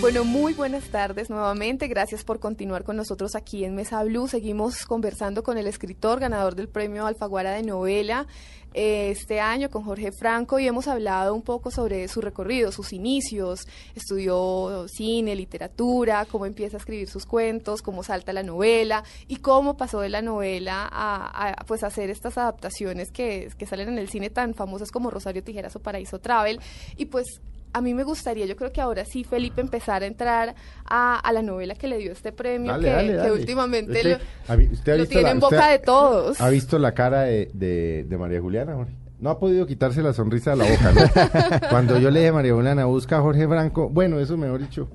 Bueno, muy buenas tardes nuevamente. Gracias por continuar con nosotros aquí en Mesa Blue. Seguimos conversando con el escritor ganador del premio Alfaguara de novela eh, este año, con Jorge Franco, y hemos hablado un poco sobre su recorrido, sus inicios. Estudió cine, literatura, cómo empieza a escribir sus cuentos, cómo salta la novela y cómo pasó de la novela a, a, pues hacer estas adaptaciones que, que salen en el cine tan famosas como Rosario Tijeras o Paraíso Travel. Y pues a mí me gustaría, yo creo que ahora sí, Felipe, empezar a entrar a, a la novela que le dio este premio, Dale, que, dale, que dale. últimamente Usted- lo, ha vi- usted ha lo visto tiene la- en boca de todos. ¿Ha visto la cara de, de, de María Juliana, Jorge? No ha podido quitarse la sonrisa de la boca, ¿no? Cuando yo le dije María Juliana, busca a Jorge Franco, bueno, eso mejor dicho.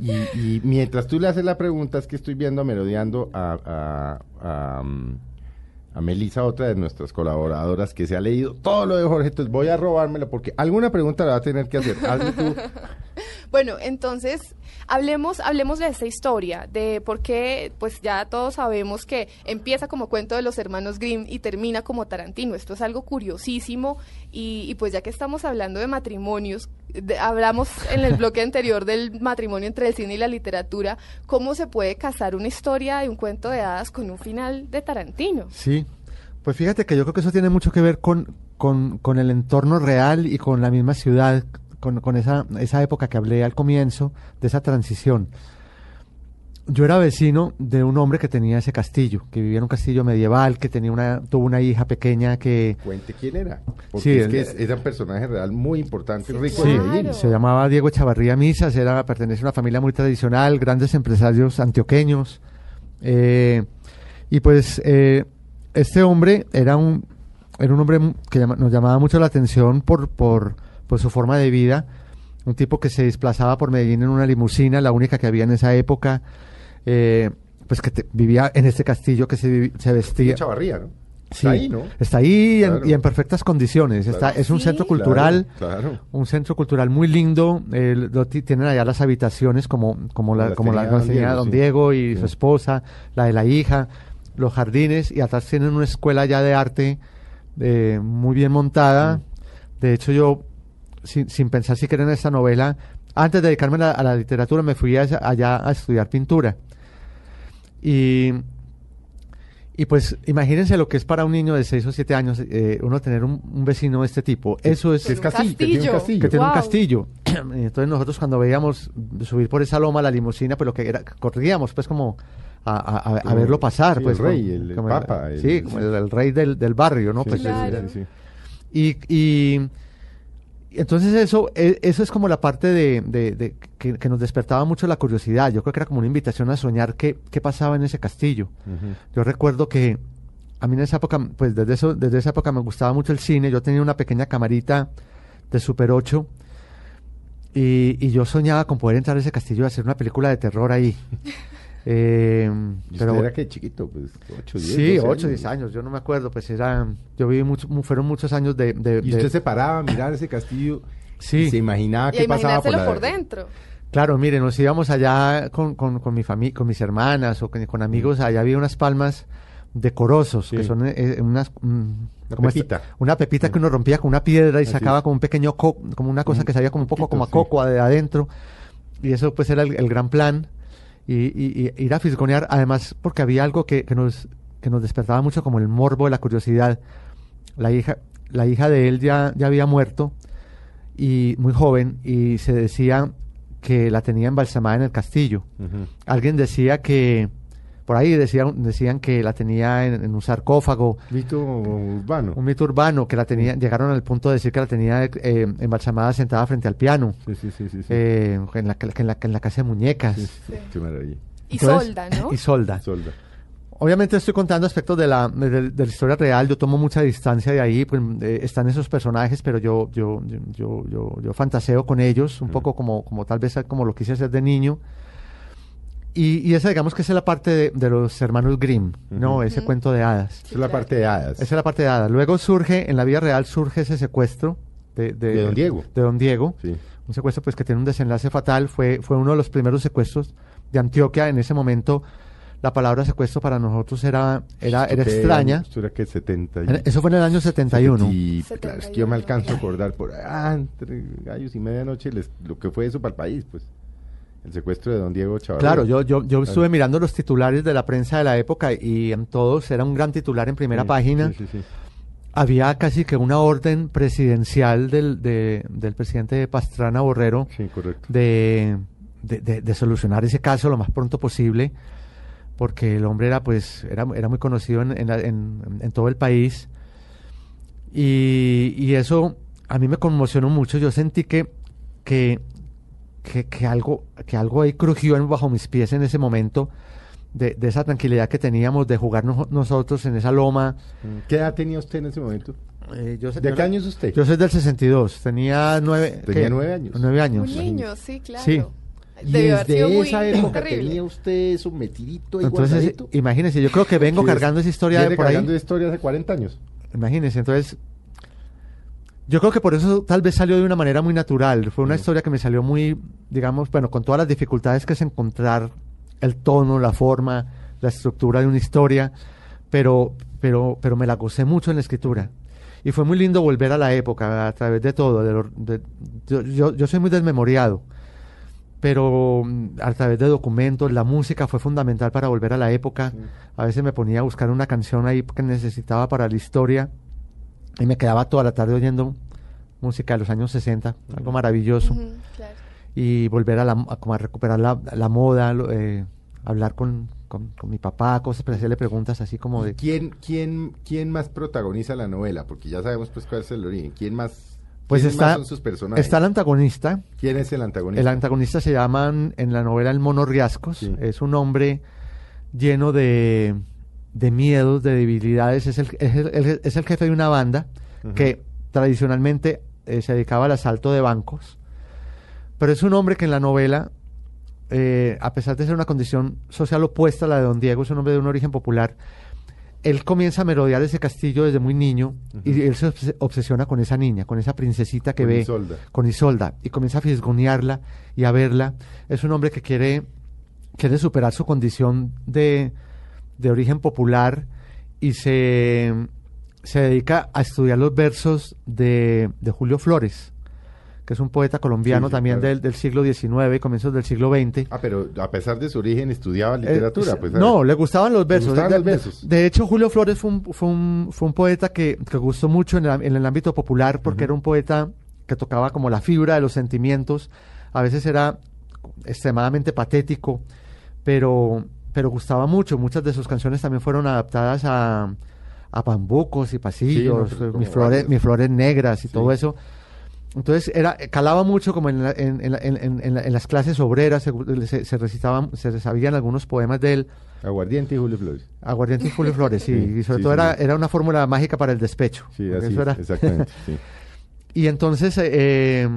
Y, y mientras tú le haces la pregunta, es que estoy viendo merodeando a, a, a, mm, a Melissa, otra de nuestras colaboradoras, que se ha leído todo lo de Jorge, entonces voy a robármelo porque alguna pregunta le va a tener que hacer. Bueno, entonces hablemos, hablemos de esta historia, de por qué, pues ya todos sabemos que empieza como cuento de los hermanos Grimm y termina como Tarantino. Esto es algo curiosísimo y pues ya que estamos hablando de matrimonios, de- hablamos en el bloque anterior del matrimonio entre el cine y la literatura, ¿cómo se puede casar una historia de un cuento de hadas con un final de Tarantino? Sí, pues fíjate que yo creo que eso tiene mucho que ver con, con, con el entorno real y con la misma ciudad, con, con esa, esa época que hablé al comienzo, de esa transición. Yo era vecino de un hombre que tenía ese castillo, que vivía en un castillo medieval, que tenía una, tuvo una hija pequeña que Cuente quién era. Porque Sí, es el- que es, era un personaje real muy importante y rico Sí. en Medellín. Claro. se llamaba Diego Echavarría Misas, era, pertenece a una familia muy tradicional, grandes empresarios antioqueños. eh, y pues eh, este hombre era un, era un hombre que llama- nos llamaba mucho la atención por, por, por su forma de vida. Un tipo que se desplazaba por Medellín en una limusina, la única que había en esa época. Eh, pues que te- vivía en este castillo que se, se vestía. Chavarría, ¿no? Sí, Está ahí, ¿no? Está ahí en- y en perfectas condiciones. Está, es un Sí. centro cultural, Claro, claro. un centro cultural muy lindo. eh, lo tienen allá las habitaciones como, como la, Las como la las don Diego, don sí. Diego y Sí. su esposa, la de la hija, los jardines y atrás tienen una escuela ya de arte eh, muy bien montada. De hecho, yo, sin, sin pensar siquiera en esta novela, antes de dedicarme a la, a la literatura, me fui a allá a estudiar pintura. Y, y pues imagínense lo que es para un niño de 6 o 7 años eh, uno tener un, un vecino de este tipo. Eso es... Con es castillo, que tiene un castillo. que tiene un castillo. Entonces nosotros cuando veíamos subir por esa loma la limusina, pues lo que era, corríamos pues como a, a- a- a Como- verlo pasar. sí, pues el rey, como- el- el como papa, el- sí, como el, el rey del, del barrio, ¿no? Sí, Pues Claro. sí, y- y entonces eso, e- eso es como la parte de, de- de que, que nos despertaba mucho la curiosidad. Yo creo que era como una invitación a soñar qué, qué pasaba en ese castillo. Yo recuerdo que a mí en esa época, pues desde, eso, desde esa época me gustaba mucho el cine. Yo tenía una pequeña camarita de Super 8 y, y yo soñaba con poder entrar a ese castillo y hacer una película de terror ahí. Eh, pero era que chiquito, pues 8, 10. sí, 12 8, 10 años, yo no me acuerdo, pues era, yo viví mucho, mu- fueron muchos años de... de- Y de- usted se paraba a mirar ese castillo Sí. y se imaginaba Y qué pasaba por imaginárselo la... por dentro. Claro, mire, nos íbamos allá con, con, con mi familia, con mis hermanas o con, con amigos, allá había unas palmas decorosos, Sí. que son eh, eh, unas... mm, Una como esta- pepita. una pepita que uno rompía con una piedra y Así sacaba es. como un pequeño, co- como una cosa Un que sabía como un poco poquito, como a coco de adentro. Y eso pues era el, el gran plan. Y, y- y ir a fisgonear, además porque había algo que, que nos, que nos despertaba mucho como el morbo, la curiosidad. La hija, la hija de él ya, ya había muerto y muy joven y se decía que la tenía embalsamada en el castillo. Alguien decía que, por ahí decían, decían que la tenía en, en un sarcófago, Mito urbano. un mito urbano, que la tenía, llegaron al punto de decir que la tenía eh, embalsamada sentada frente al piano, Sí, sí, sí, sí. sí. eh, en, la, en, la, en la casa de muñecas. Sí, sí, sí, Qué maravilla. Y solda, ¿no? Y solda. Solda. obviamente estoy contando aspectos de la, de, de la historia real, yo tomo mucha distancia de ahí, pues, eh, están esos personajes, pero yo, yo, yo, yo, yo, yo fantaseo con ellos, un poco como, como tal vez como lo quise hacer de niño. Y, y esa digamos que esa es la parte de, de los hermanos Grimm, ¿no? Ese cuento de hadas. Esa es la parte de hadas. Esa es la parte de hadas. Luego surge, en la vida real surge ese secuestro de, De don Diego. De don Diego. Sí. Un secuestro pues que tiene un desenlace fatal. Fue, fue uno de los primeros secuestros de Antioquia. En ese momento la palabra secuestro para nosotros era, era, era ¿Esto qué extraña. año? Esto era que 70 y- Era- Eso fue en el año 71. Y, claro, es que yo me 71. alcanzo a acordar por ah, entre gallos y medianoche les- lo que fue eso para el país, pues. El secuestro de don Diego Chavarría. Claro, yo, yo, yo estuve Claro. mirando los titulares de la prensa de la época y en todos era un gran titular en primera Sí, página. sí, sí. Había casi que una orden presidencial del, de- del presidente Pastrana Borrero de, de, de- de solucionar ese caso lo más pronto posible, porque el hombre era pues era, era muy conocido en, en la- en- en todo el país y, y eso a mí me conmocionó mucho. Yo sentí que que, que, que algo que algo ahí crujió en- bajo mis pies en ese momento. De, de esa tranquilidad que teníamos de jugar nojo- nosotros en esa loma. ¿Qué edad tenía usted en ese momento? Eh, yo, ¿De yo qué año es usted? Yo soy del 62, tenía nueve, Tenía ¿qué? nueve años. Nueve años. Un niño, sí, claro. Sí. Y desde esa época terrible. tenía usted eso metidito y Entonces, guardadito. imagínense, yo creo que vengo cargando esa historia viene por ahí. cargando historia hace 40 años. Imagínense, entonces. Yo creo que por eso tal vez salió de una manera muy natural. Fue una historia que me salió muy, digamos, bueno, con todas las dificultades que es encontrar el tono, la forma, la estructura de una historia, pero, pero, pero me la gocé mucho en la escritura. Y fue muy lindo volver a la época a través de todo. de lo- de- yo, yo, soy muy desmemoriado, pero mm, a través de documentos, la música fue fundamental para volver a la época. A veces me ponía a buscar una canción ahí que necesitaba para la historia y me quedaba toda la tarde oyendo música de los años 60, algo maravilloso. Claro. Y volver a, la, a, como a recuperar la, la moda, lo- eh, hablar con, con, con mi papá, cosas, pero hacerle preguntas así como de... ¿Quién, quién, ¿Quién más protagoniza la novela? Porque ya sabemos pues cuál es el origen. ¿Quién más, Pues está, más son sus personajes? está el antagonista, ¿Quién es el antagonista? El antagonista se llama en la novela El Mono Riascos. Sí. Es un hombre lleno de, de miedos, de debilidades. Es el, es el- es el jefe de una banda que tradicionalmente eh, se dedicaba al asalto de bancos. Pero es un hombre que en la novela, eh, a pesar de ser una condición social opuesta a la de Don Diego, es un hombre de un origen popular. Él comienza a merodear ese castillo desde muy niño y él se obs- obsesiona con esa niña, con esa princesita que Con ve Isolda. con Isolda y comienza a fisgonearla y a verla. Es un hombre que quiere, quiere superar su condición de, de origen popular y se, se dedica a estudiar los versos de, de Julio Flores, que es un poeta colombiano Sí, sí, también claro. del, del siglo XIX, comienzos del siglo XX. Ah, pero a pesar de su origen estudiaba Eh, literatura. s- pues, no, le gustaban los versos. gustaban de, los de- versos. de hecho, Julio Flores fue un, fue un, fue un poeta que, que gustó mucho en en el ámbito popular porque era un poeta que tocaba como la fibra de los sentimientos. A veces era extremadamente patético, pero, pero gustaba mucho. Muchas de sus canciones también fueron adaptadas a, a bambucos y pasillos, Sí, no, eh, como mis, flores, varios. mis flores negras y Sí. todo eso. Entonces era calaba mucho como en, la- en, en en- en- en la- en las clases obreras, se, se, se recitaban, se sabían algunos poemas de él, Aguardiente y Julio Flores. Aguardiente y Julio Flores, sí, Sí, y sobre todo era, era una fórmula mágica para el despecho. Sí, así eso era- exactamente. y entonces, eh, eh,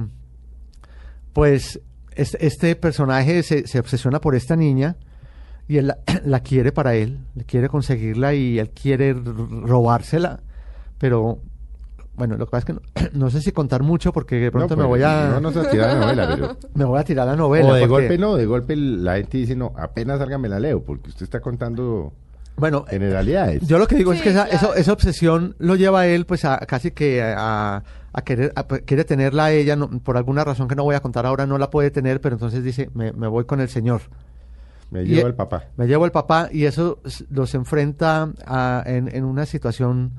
pues, es- este personaje se, se obsesiona por esta niña y él la, la quiere para él, le quiere conseguirla y él quiere robársela, pero bueno, lo que pasa es que no, no sé si contar mucho porque de pronto No, me pues, voy a No nos a tirar la novela, pero... me voy a tirar la novela. o de porque- golpe no, de golpe la gente dice, no, apenas salga me la leo, porque usted está contando Bueno, generalidades. Yo lo que digo es Sí, que esa, claro. eso- esa obsesión lo lleva a él pues a casi que a, a querer a- quiere tenerla a ella no- por alguna razón que no voy a contar ahora no la puede tener pero entonces dice me, me voy con el señor Me y- lleva el papá. me llevo el papá y eso los enfrenta a- en, en una situación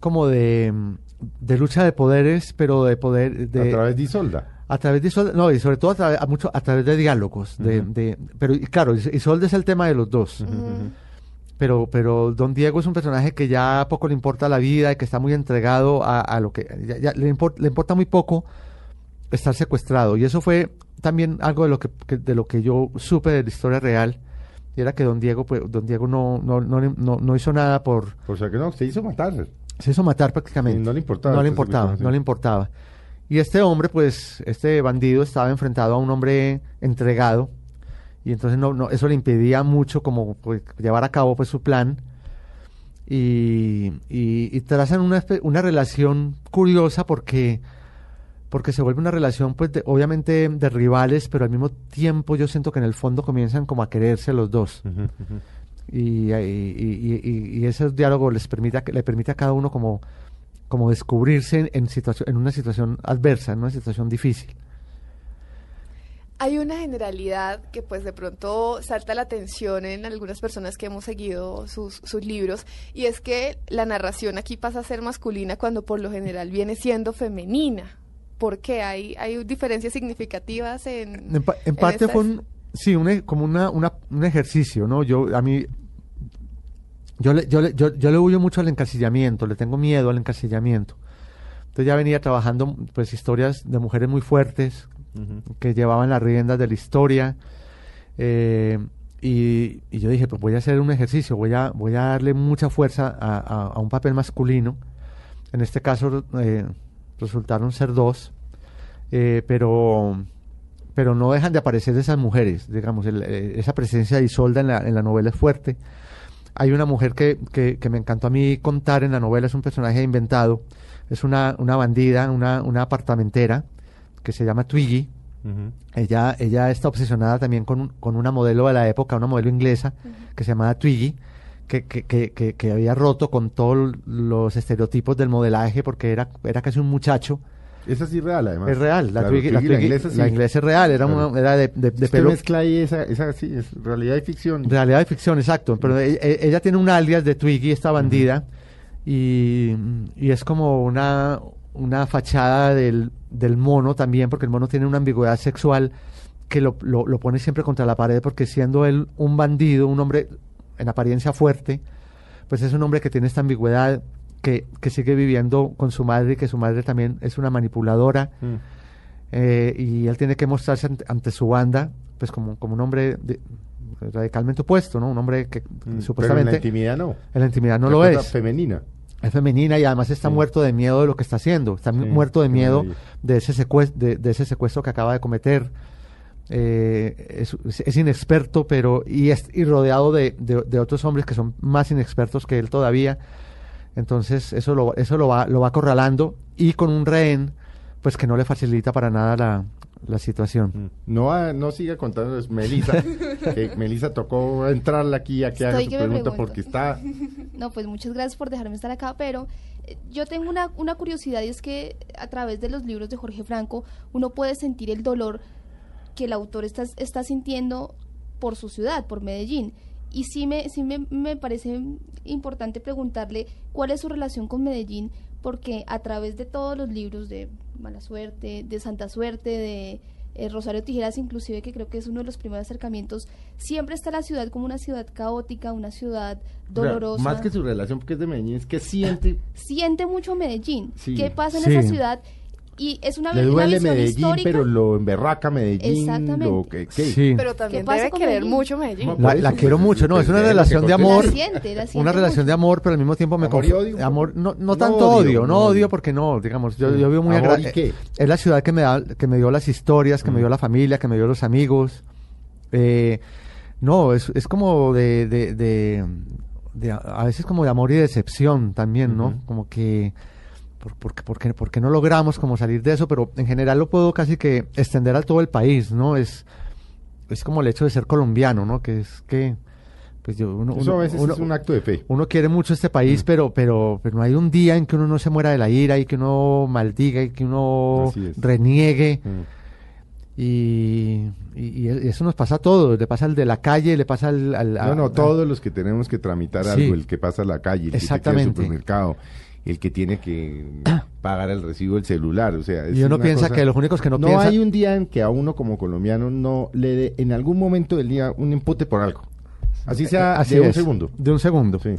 como de, de lucha de poderes pero de poder de, a través de Isolda. a través de Isolda, no, y sobre todo a, través- a mucho, a través de diálogos. de, de- pero y claro, Is- Isolda es el tema de los dos. Pero, pero Don Diego es un personaje que ya poco le importa la vida y que está muy entregado a, a lo que. ya- ya le, le importa muy poco estar secuestrado. Y eso fue también algo de lo que, que- de lo que yo supe de la historia real, y era que don Diego, pues, don Diego no, no, no, no- no hizo nada por, O sea que no, se hizo matar. se hizo matar prácticamente. Sí, no le importaba No le importaba, no le importaba. Y este hombre, pues, este bandido estaba enfrentado a un hombre entregado y entonces no, no, eso le impedía mucho como pues, llevar a cabo pues su plan y, y, y trazan una, una relación curiosa porque porque se vuelve una relación pues de- obviamente de rivales pero al mismo tiempo yo siento que en el fondo comienzan como a quererse los dos. Y, y, y, y- y ese diálogo les permite le permite a cada uno como como descubrirse en, en situación en una situación adversa en una situación difícil. Hay una generalidad que pues de pronto salta la atención en algunas personas que hemos seguido sus, sus libros y es que la narración aquí pasa a ser masculina cuando por lo general viene siendo femenina. ¿Por qué? ¿Hay, hay diferencias significativas en... En, pa- en parte estas- fue un, sí, un, e- como una, una- un ejercicio, ¿no? Yo, a mí, yo le, yo, le, yo, yo le huyo mucho al encasillamiento, le tengo miedo al encasillamiento. Entonces ya venía trabajando, pues, historias de mujeres muy fuertes, que llevaban las riendas de la historia. eh, y, y yo dije, pues voy a hacer un ejercicio, voy a, voy a darle mucha fuerza a, a- a un papel masculino. En este caso eh, resultaron ser dos, eh, pero, pero no dejan de aparecer esas mujeres, digamos, el- eh, esa presencia de Isolda en la, en la novela es fuerte. Hay una mujer que, que, que me encantó a mí contar en la novela, es un personaje inventado, es una, una bandida, una, una apartamentera que se llama Twiggy. Ella, ella está obsesionada también con, con una modelo de la época, una modelo inglesa que se llamaba Twiggy, que, que, que, que, que había roto con todos los estereotipos del modelaje porque era, era casi un muchacho. Esa sí es real, además. Es real, la, Claro, la, inglesa sí. la inglesa es real, era, Claro. una, era de, de, de pelo, mezcla ahí esa, esa sí, es realidad y ficción. Realidad y ficción, exacto. Pero e- e- ella, tiene un alias de Twiggy, esta bandida, y, y es como una, una fachada del, del mono también, porque el mono tiene una ambigüedad sexual que lo, lo, lo pone siempre contra la pared, porque siendo él un bandido, un hombre en apariencia fuerte, pues es un hombre que tiene esta ambigüedad, que, que sigue viviendo con su madre y que su madre también es una manipuladora Mm. eh, y él tiene que mostrarse ante, ante su banda pues como, como un hombre de- radicalmente opuesto, ¿no? Un hombre que Mm. Pero en supuestamente la intimidad no. en la intimidad no lo cosa es. femenina. Es femenina y además está Sí. muerto de miedo de lo que está haciendo. Está Sí, muerto de miedo de ese, secuestro, de, de ese secuestro que acaba de cometer. Eh, es, es inexperto, pero y, es, y rodeado de, de- de otros hombres que son más inexpertos que él todavía. Entonces eso lo, eso lo va, lo va acorralando y con un rehén, pues que no le facilita para nada la, la situación. Mm. No, ah, no siga contando, es Melisa. que Melisa tocó entrarle aquí a que haga su que pregunta porque está. No, pues muchas gracias por dejarme estar acá, pero eh, yo tengo una, una curiosidad y es que a través de los libros de Jorge Franco uno puede sentir el dolor que el autor está, está sintiendo por su ciudad, por Medellín. Y sí, me, sí me, me parece importante preguntarle cuál es su relación con Medellín, porque a través de todos los libros de Mala Suerte, de Santa Suerte, de eh, Rosario Tijeras, inclusive, que creo que es uno de los primeros acercamientos, siempre está la ciudad como una ciudad caótica, una ciudad dolorosa. Más que su relación, porque es de Medellín, es que siente. Siente mucho Medellín. Sí. ¿Qué pasa en Sí. esa ciudad? Y es una, Le una duele visión Medellín, histórica. pero lo emberraca Medellín. Exactamente. Lo que, ¿qué? Sí. Pero también pasa debe con querer Medellín? mucho Medellín. La, eso, quiero pues, mucho, no, pues, es una relación de amor. La siente, la siente Una relación mucho. de amor, pero al mismo tiempo me Amor y odio amor, no, no No tanto odio, odio, no odio porque no, digamos, yo, Sí. yo vivo muy ¿Amor agra- y qué? eh, Es la ciudad que me da, que me dio las historias, que me Mm. dio la familia, que me dio los amigos. Eh, no, es, es como de, de, de, de a- veces como de amor y decepción también, ¿no? Como que por, porque, porque, porque no logramos como salir de eso, pero en general lo puedo casi que extender a todo el país, ¿no? Es, es como el hecho de ser colombiano, ¿no? Que es que, pues yo, uno, Eso a veces uno- es un acto de fe. uno quiere mucho este país, Mm. pero, pero, pero no hay un día en que uno no se muera de la ira y que uno maldiga y que uno reniegue. Mm. Y, y- y eso nos pasa a todos. Le pasa al de la calle, le pasa al... al- a- No, no, a- todos los que tenemos que tramitar Sí. algo, el que pasa a la calle, el que tiene que Exactamente. supermercado, el que tiene que pagar el recibo del celular, o sea, es Y uno piensa cosa- que los únicos que no, no piensan... hay un día en que a uno como colombiano no le dé en algún momento del día un impute por algo. Así sea Así de un segundo. De un segundo. Sí.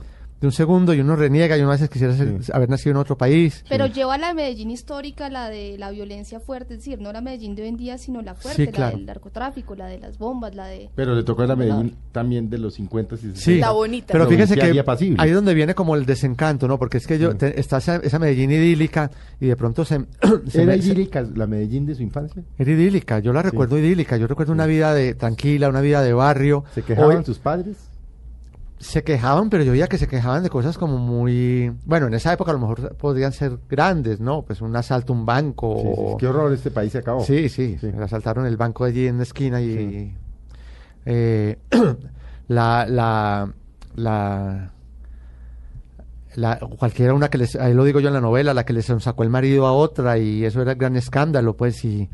De un segundo y uno reniega y uno a veces quisiera ser- Sí. haber nacido en otro país. Pero lleva la Medellín histórica, la de la violencia fuerte, es decir, no la Medellín de hoy en día, sino la fuerte, Sí, claro. la del narcotráfico, la de las bombas, la de... Pero le tocó a la Medellín también de los 50 y 60. Sí. La bonita. Pero fíjese que y apacible. ahí es donde viene como el desencanto, ¿no? Porque es que yo Sí. te- está esa, esa Medellín idílica y de pronto se, se ¿Era me- se- idílica la Medellín de su infancia? era idílica, yo la recuerdo idílica, yo recuerdo una vida de tranquila, una vida de barrio. ¿Se quejaban Hoy- sus padres? Se quejaban, pero yo veía que se quejaban de cosas como muy, bueno, en esa época a lo mejor podrían ser grandes, ¿no? Pues un asalto a un banco. Sí, sí, o- Qué horror, este país se acabó. Sí, sí, Sí. asaltaron el banco allí en la esquina y eh, la, la, la, la- cualquiera una que les, ahí lo digo yo en la novela, la que les sacó el marido a otra y eso era gran escándalo, pues, y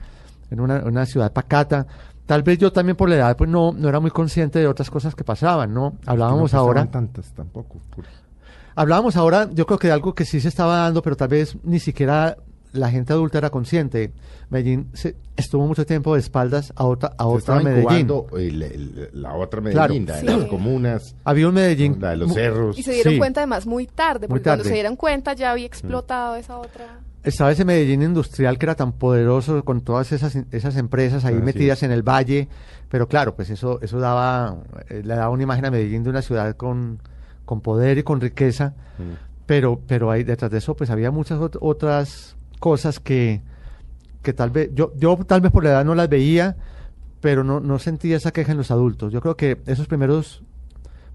en una, una ciudad pacata. Tal vez yo también por la edad, pues no, no era muy consciente de otras cosas que pasaban, ¿no? Hablábamos No ahora. tantas tampoco. por- Hablábamos ahora, yo creo que de algo que sí se estaba dando, pero tal vez ni siquiera la gente adulta era consciente. Medellín se, estuvo mucho tiempo de espaldas a otra, a Se otra estaba Medellín. el- el- la otra Claro. Medellín, la de Sí. las comunas, Había un Medellín. la de los cerros. Y se dieron Sí. cuenta además muy tarde, Muy porque cuando se dieron cuenta ya había explotado esa otra... Estaba ese Medellín industrial que era tan poderoso con todas esas, esas empresas ahí Así metidas es. en el valle, pero claro, pues eso, eso daba, eh, le daba una imagen a Medellín de una ciudad con, con poder y con riqueza, Mm. pero, pero ahí detrás de eso pues había muchas ot- otras cosas que, que tal vez, yo, yo tal vez por la edad no las veía, pero no, no sentía esa queja en los adultos. Yo creo que esos primeros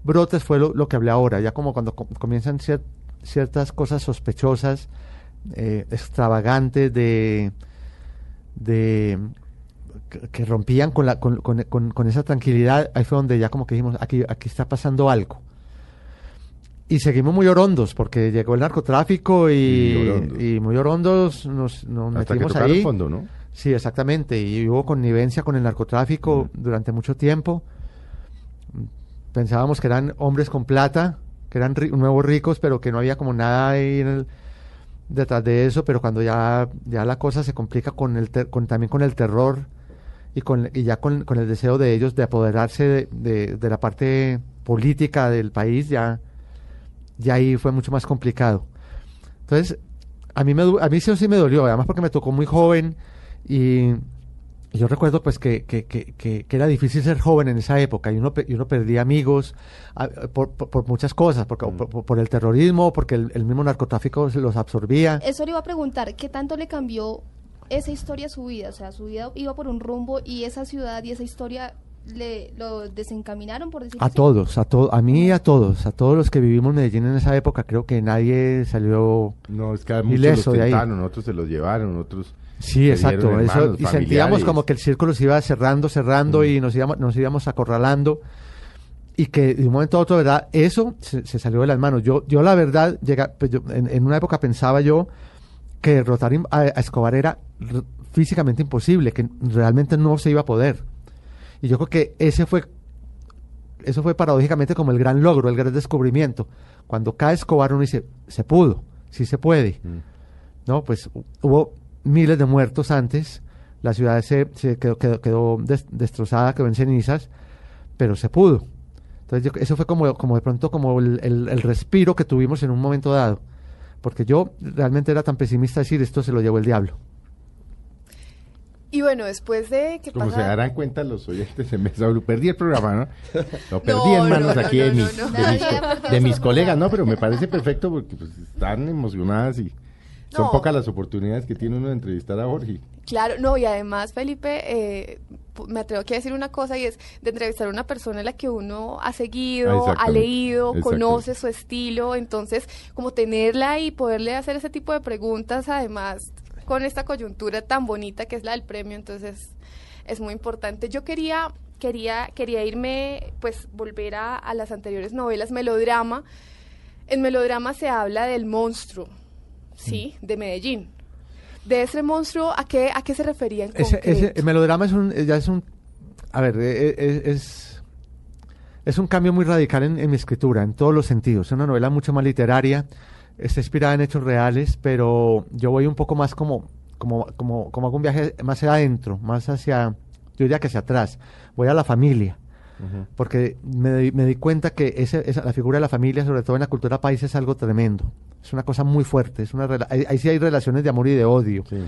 brotes fue lo, lo que hablé ahora, ya como cuando com- comienzan cier- ciertas cosas sospechosas, eh, extravagantes de, de que, que rompían con, la, con, con- con- con esa tranquilidad, ahí fue donde ya como que dijimos, aquí, aquí está pasando algo. Y seguimos muy orondos, porque llegó el narcotráfico y, Y orondos. y muy orondos nos, nos Hasta que metimos tocaron ahí. fondo, ¿no? Sí, exactamente. Y hubo connivencia con el narcotráfico durante mucho tiempo. Pensábamos que eran hombres con plata, que eran ri- nuevos ricos, pero que no había como nada ahí en el- detrás de eso. Pero cuando ya, ya la cosa se complica con el ter- con, también con el terror y, con, y ya con, con el deseo de ellos de apoderarse de, de- de la parte política del país, ya, ya ahí fue mucho más complicado. Entonces, a mí, me, a mí sí, sí me dolió, además porque me tocó muy joven y yo recuerdo pues que, que, que, que- que era difícil ser joven en esa época y uno, y uno perdía amigos por, por- por muchas cosas, porque, por, por- por el terrorismo, porque el, el mismo narcotráfico se los absorbía. Eso le iba a preguntar, ¿qué tanto le cambió esa historia a su vida? O sea, su vida iba por un rumbo y esa ciudad y esa historia le lo desencaminaron, por decirlo A así. todos, a, to- a mí y a todos, a todos los que vivimos en Medellín en esa época, creo que nadie salió... No, es que a muchos Ileso los de ahí. otros se los llevaron, otros... Sí, exacto. Eso, y sentíamos como que el círculo se iba cerrando, cerrando Mm. y nos íbamos, nos íbamos acorralando. Y que de un momento a otro, ¿verdad? Eso se, se salió de las manos. Yo, yo la verdad, llega, pues yo- en, en una época pensaba yo que derrotar a, a Escobar era físicamente imposible, que realmente no se iba a poder. Y yo creo que ese fue, eso fue paradójicamente como el gran logro, el gran descubrimiento. Cuando cae Escobar uno dice, se pudo, sí se puede. Mm. ¿no? Pues hu- hubo miles de muertos antes, la ciudad se, se quedó, quedó, quedó des- destrozada, quedó en cenizas, pero se pudo. Entonces yo- eso fue como, como de pronto como el, el- el respiro que tuvimos en un momento dado, porque yo realmente era tan pesimista decir esto se lo llevó el diablo. Y bueno, después de que Como se darán cuenta los oyentes en Mesa Blue, perdí el programa, ¿no? Lo perdí No, en manos no, no, aquí no, de no, mis, no. de mis, de colegas, no, pero me parece perfecto porque pues, están emocionadas y son pocas las oportunidades que tiene uno de entrevistar a Jorge. Claro, no, y además, Felipe, eh, me atrevo aquí a decir una cosa y es de entrevistar a una persona a la que uno ha seguido, ha leído, conoce su estilo, entonces, como tenerla y poderle hacer ese tipo de preguntas, además, con esta coyuntura tan bonita que es la del premio, entonces, es muy importante. Yo quería, quería, quería irme, pues, volver a, a las anteriores novelas, melodrama. En melodrama se habla del monstruo, ¿sí? De Medellín. De ese monstruo, ¿a qué, a qué se refería en Ese, ese- el melodrama es un, ya es un, a ver, eh, eh, es, es un cambio muy radical en, en mi escritura, en todos los sentidos. Es una novela mucho más literaria, está inspirada en hechos reales, pero yo voy un poco más como, como, como, como hago un viaje más hacia adentro, más hacia, yo diría que hacia atrás. Voy a la familia, porque me, di- me di cuenta que ese- esa, la figura de la familia, sobre todo en la cultura país, es algo tremendo. Es una cosa muy fuerte. Es una ahí, ahí sí hay relaciones de amor y de odio. Sí.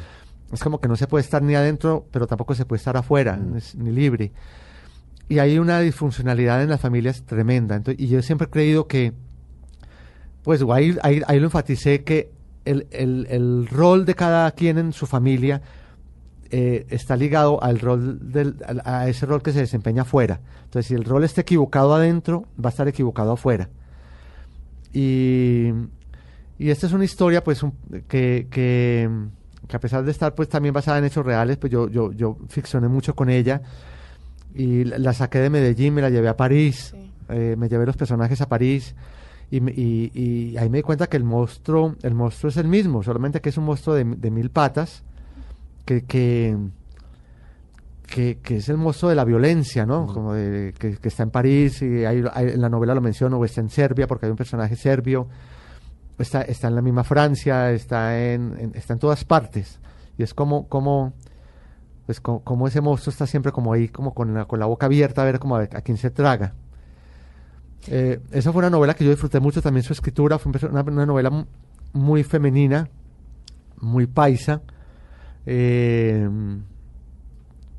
Es como que no se puede estar ni adentro, pero tampoco se puede estar afuera, Mm. es- ni libre. Y hay una disfuncionalidad en las familias tremenda. Entonces, y yo siempre he creído que, pues ahí, ahí, ahí lo enfaticé, que el, el- el rol de cada quien en su familia eh, está ligado al rol del, a ese rol que se desempeña afuera. Entonces, si el rol está equivocado adentro, va a estar equivocado afuera. Y, y esta es una historia, pues, un- que, que, que a pesar de estar, pues, también basada en hechos reales, pues yo, yo, yo ficcioné mucho con ella y la, la saqué de Medellín, me la llevé a París, Sí. eh, me llevé los personajes a París y, y, y ahí me di cuenta que el monstruo, el monstruo es el mismo, solamente que es un monstruo de, de mil patas, que, que, que, que es el monstruo de la violencia, ¿no? Como de, que, que está en París y hay, hay- en la novela lo menciono, o está en Serbia porque hay un personaje serbio, está, está en la misma Francia, está en, en- está en todas partes y es como, como pues co- como, ese monstruo está siempre como ahí, como con la, con la boca abierta a ver como a, a quién se traga. Eh, esa fue una novela que yo disfruté mucho también su escritura, fue una, una novela mu- muy femenina, muy paisa, eh,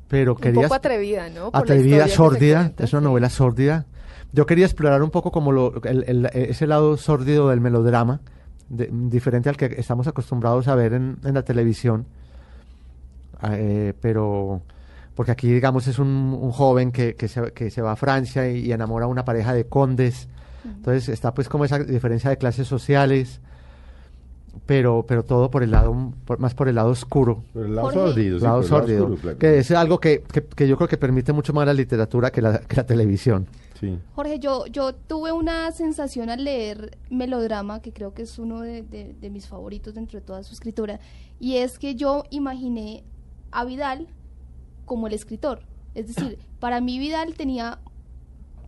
pero Un quería poco atrevida, ¿no? Por atrevida, sórdida, es una novela sórdida. Yo quería explorar un poco como lo, el- el- ese lado sórdido del melodrama, de- diferente al que estamos acostumbrados a ver en, en la televisión. Ah, eh, pero porque aquí digamos es un, un joven que, que, se, que se va a Francia y, y enamora a una pareja de condes. Entonces está pues como esa diferencia de clases sociales, pero, pero todo por el lado, por- más por el lado oscuro Pero el lado sórdido, sí, sórdido, claro. que es algo que, que, que yo creo que permite mucho más la literatura que la, que la televisión. Sí. Jorge, yo, yo tuve una sensación al leer Melodrama, que creo que es uno de, de- de mis favoritos dentro de toda su escritura, y es que yo imaginé a Vidal como el escritor. Es decir, para mí Vidal tenía,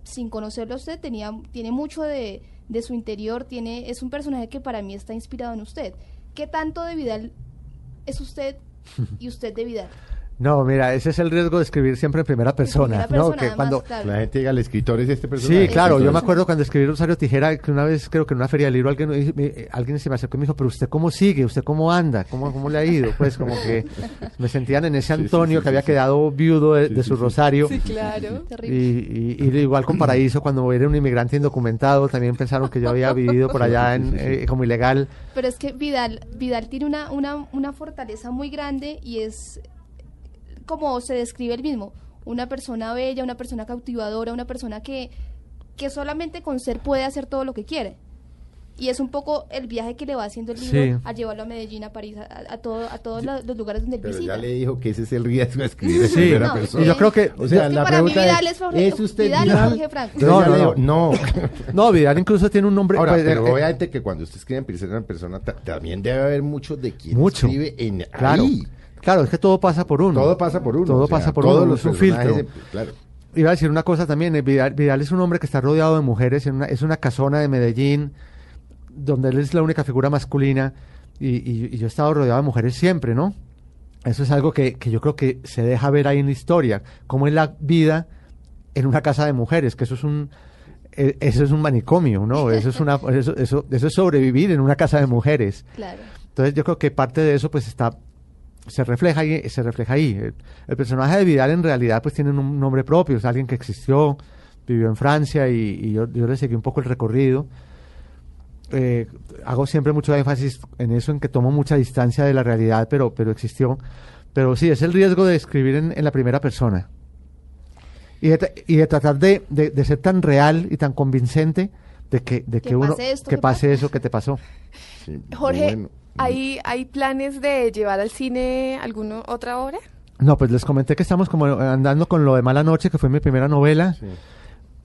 sin conocerlo a usted, tenía, tiene mucho de, de su interior, tiene, es un personaje que para mí está inspirado en usted. ¿Qué tanto de Vidal es usted y usted de Vidal? No, mira, ese es el riesgo de escribir siempre en primera persona, primera ¿no? persona, Que además, cuando claro. La gente diga, el escritor es este personaje. Sí, claro, yo me acuerdo cuando escribí Rosario Tijera, que una vez creo que en una feria del libro alguien, me- alguien se me acercó y me dijo, pero usted cómo sigue, usted cómo anda, cómo, cómo le ha ido, pues como que me sentían en ese Sí, sí, Antonio sí, que había sí, sí. quedado viudo de, de su sí. Rosario. Sí, claro. Y- y igual con Paraíso, cuando era un inmigrante indocumentado, también pensaron que yo había vivido por allá en, eh, como ilegal. Pero es que Vidal, Vidal tiene una, una, una fortaleza muy grande y es como se describe él mismo, una persona bella, una persona cautivadora, una persona que, que solamente con ser puede hacer todo lo que quiere. Y es un poco el viaje que le va haciendo el libro Sí. a llevarlo a Medellín, a París, a, a todo, a todos la- los lugares donde él Pero visita. ya le dijo que ese es el riesgo de escribir en Sí, primera No, persona. y yo creo que, O sea, Es que la para mí pregunta Vidal es Jorge- ¿es usted Vidal es Vidal? Jorge Franco. No, no, digo, no. no, Vidal incluso tiene un nombre. Ahora, pues, pero eh, eh, obviamente que cuando usted escribe en primera persona, ta- también debe haber mucho de quien Mucho. escribe en Claro, ahí. Claro, es que todo pasa por uno. Todo pasa por uno. Todo o sea, pasa por todos uno, los es un filtro. de- claro. Iba a decir una cosa también, eh, Vidal, Vidal es un hombre que está rodeado de mujeres, en una- es una casona de Medellín, donde él es la única figura masculina, y, y- y yo he estado rodeado de mujeres siempre, ¿no? Eso es algo que, que yo creo que se deja ver ahí en la historia, cómo es la vida en una casa de mujeres, que eso es un... eh, Eso es un manicomio, ¿no? Eso es, una, eso, eso, eso es sobrevivir en una casa de mujeres. Claro. Entonces yo creo que parte de eso pues está se refleja ahí, se refleja ahí. El, el personaje de Vidal en realidad pues tiene un nombre propio, es alguien que existió, vivió en Francia y, y yo, yo le seguí un poco el recorrido. Eh, hago siempre mucho énfasis en eso, en que tomo mucha distancia de la realidad, pero, pero existió. Pero sí, es el riesgo de escribir en, en la primera persona. Y de, y de tratar de, de- de ser tan real y tan convincente de que, de Que que, uno pase esto que que pase eso que te pasó. Sí, Jorge, bueno. ¿Hay, ¿hay planes de llevar al cine alguna otra obra? No, pues les comenté que estamos como andando con lo de Mala Noche, que fue mi primera novela. Sí.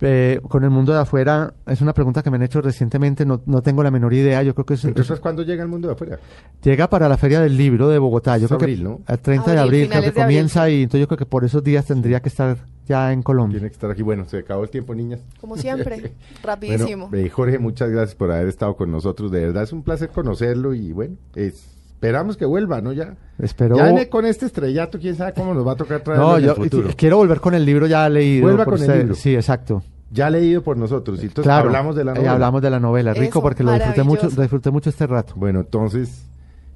Eh, con el mundo de afuera, es una pregunta que me han hecho recientemente, no, no tengo la menor idea. Yo creo que es, Entonces, ¿cuándo llega el mundo de afuera? llega para la Feria del Libro de Bogotá. Yo Es creo abril, que ¿no? al 30 de Abril, abril creo que abril, comienza sí. y entonces yo creo que por esos días tendría que estar ya en Colombia. Tiene que estar aquí. Bueno, se acabó el tiempo, niñas. Como siempre, rapidísimo. Bueno, eh, Jorge, muchas gracias por haber estado con nosotros. De verdad es un placer conocerlo y bueno, es esperamos que vuelva, ¿no? Ya. Espero- Ya con este estrellato, quién sabe cómo nos va a tocar traer No, en yo el futuro. eh, quiero volver con el libro ya leído. Vuelva por con el libro. Sí, exacto. Ya leído por nosotros. Y entonces claro. hablamos de la eh, novela. hablamos de la novela. Rico Eso, porque lo disfruté mucho, lo disfruté mucho este rato. Bueno, entonces,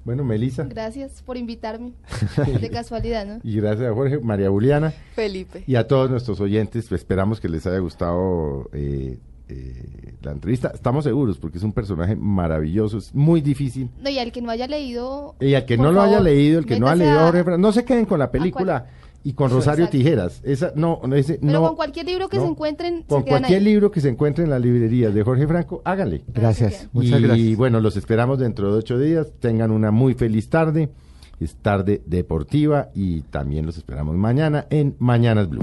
bueno, Melissa. Gracias por invitarme. De casualidad, ¿no? Y gracias a Jorge, María Juliana Felipe. y a todos nuestros oyentes. Esperamos que les haya gustado eh, eh, la entrevista. Estamos seguros porque es un personaje maravilloso, es muy difícil. No, y al que no haya leído. Y al que no lo haya leído, el que no ha leído a- Jorge Fran- no se queden con la película y con Rosario Exacto. Tijeras. Esa, no, no, ese, Pero no, con cualquier libro que no. se encuentren, Con se cualquier ahí. libro que se encuentre en las librerías de Jorge Franco, háganle. Gracias. Muchas y gracias. bueno, los esperamos dentro de ocho días. Tengan una muy feliz tarde. Es tarde deportiva y también los esperamos mañana en Mañanas Blue.